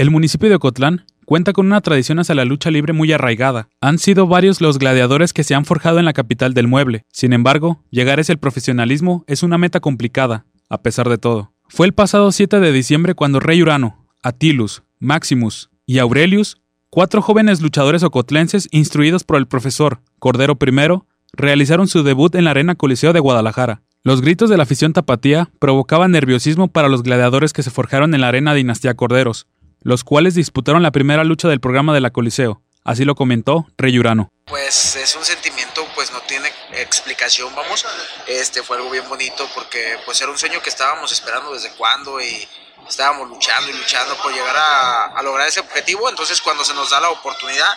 El municipio de Ocotlán cuenta con una tradición hacia la lucha libre muy arraigada. Han sido varios los gladiadores que se han forjado en la capital del mueble. Sin embargo, llegar hacia el profesionalismo es una meta complicada, a pesar de todo. Fue el pasado 7 de diciembre cuando Rey Urano, Atilus, Maximus y Aurelius, cuatro jóvenes luchadores ocotlenses instruidos por el profesor Cordero I, realizaron su debut en la Arena Coliseo de Guadalajara. Los gritos de la afición tapatía provocaban nerviosismo para los gladiadores que se forjaron en la Arena Dinastía Corderos, los cuales disputaron la primera lucha del programa de la Coliseo. Así lo comentó Rey Urano. Pues es un sentimiento, pues no tiene explicación, vamos. Este fue algo bien bonito porque pues era un sueño que estábamos esperando desde cuando y estábamos luchando y luchando por llegar a, lograr ese objetivo. Entonces cuando se nos da la oportunidad,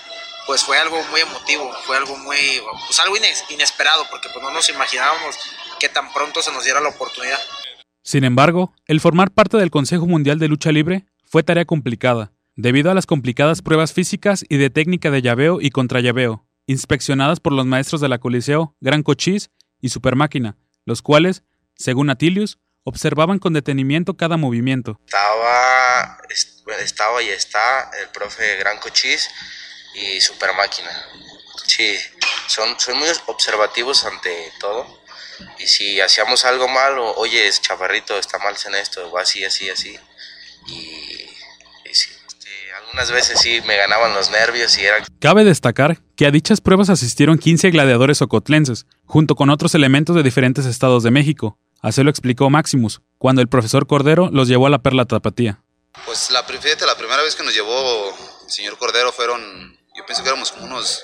pues fue algo muy emotivo, fue algo muy, pues algo inesperado porque pues no nos imaginábamos que tan pronto se nos diera la oportunidad. Sin embargo, el formar parte del Consejo Mundial de Lucha Libre fue tarea complicada, debido a las complicadas pruebas físicas y de técnica de llaveo y contrallaveo, inspeccionadas por los maestros de la Coliseo, Gran Cochís y Supermáquina, los cuales, según Atilius, observaban con detenimiento cada movimiento. Estaba, estaba y está el profe Gran Cochís y Supermáquina. Sí, son, son muy observativos ante todo. Y si hacíamos algo mal, o, oye, chavarrito, está mal en esto, o así, así, así. Y algunas veces sí me ganaban los nervios y era... Cabe destacar que a dichas pruebas asistieron 15 gladiadores ocotlenses, junto con otros elementos de diferentes estados de México. Así lo explicó Maximus, cuando el profesor Cordero los llevó a la Perla Tapatía. Pues la, la primera vez que nos llevó el señor Cordero fueron, yo pienso que éramos como unos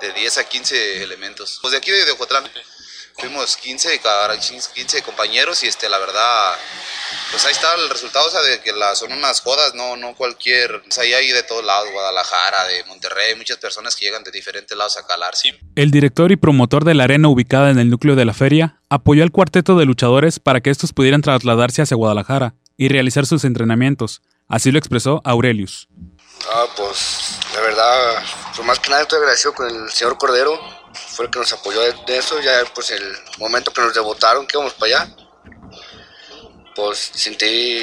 de 10 a 15 elementos. Pues de aquí de Ocotlán fuimos 15, 15 compañeros y este, la verdad, pues ahí está el resultado, o sea, de que la, son unas jodas, no, no cualquier, pues ahí hay de todos lados, Guadalajara, de Monterrey, muchas personas que llegan de diferentes lados a calar, sí. El director y promotor de la arena ubicada en el núcleo de la feria apoyó al cuarteto de luchadores para que estos pudieran trasladarse hacia Guadalajara y realizar sus entrenamientos. Así lo expresó Aurelius. Ah, pues la verdad, pues más que nada estoy agradecido con el señor Cordero, fue el que nos apoyó de, eso, ya pues el momento que nos debutaron, que íbamos para allá, pues sentí,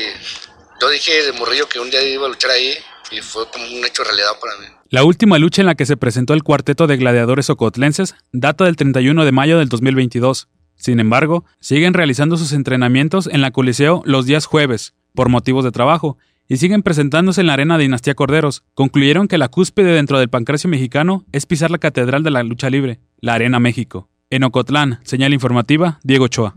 yo dije de morrillo que un día iba a luchar ahí y fue como un hecho de realidad para mí. La última lucha en la que se presentó el cuarteto de gladiadores ocotlenses data del 31 de mayo del 2022. Sin embargo, siguen realizando sus entrenamientos en la Coliseo los días jueves, por motivos de trabajo, y siguen presentándose en la Arena Dinastía Corderos. Concluyeron que la cúspide dentro del pancracio mexicano es pisar la Catedral de la Lucha Libre, la Arena México. En Ocotlán, señal informativa, Diego Choa.